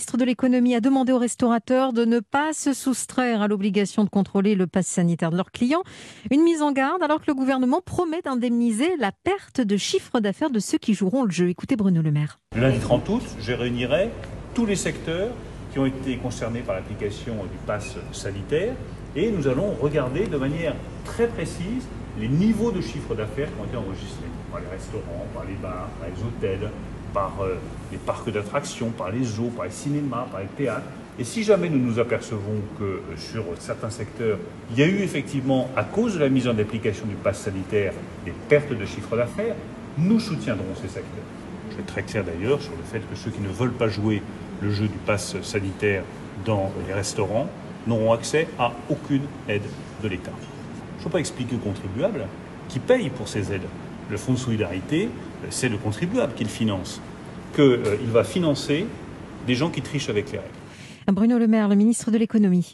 ministre de l'économie a demandé aux restaurateurs de ne pas se soustraire à l'obligation de contrôler le pass sanitaire de leurs clients. Une mise en garde alors que le gouvernement promet d'indemniser la perte de chiffre d'affaires de ceux qui joueront le jeu. Écoutez Bruno Le Maire. Lundi 30 août, je réunirai tous les secteurs qui ont été concernés par l'application du pass sanitaire et nous allons regarder de manière très précise les niveaux de chiffre d'affaires qui ont été enregistrés par les restaurants, par les bars, par les hôtels, par euh, les parcs d'attractions, par les zoos, par les cinémas, par les théâtres. Et si jamais nous nous apercevons que euh, sur certains secteurs, il y a eu effectivement, à cause de la mise en application du pass sanitaire, des pertes de chiffre d'affaires, nous soutiendrons ces secteurs. Je vais être très clair d'ailleurs sur le fait que ceux qui ne veulent pas jouer le jeu du pass sanitaire dans les restaurants n'auront accès à aucune aide de l'État. Je ne peux pas expliquer aux contribuables qui payent pour ces aides. Le fonds de solidarité, euh, c'est le contribuable qui le finance, qu'il euh, va financer des gens qui trichent avec les règles. Bruno Le Maire, le ministre de l'économie.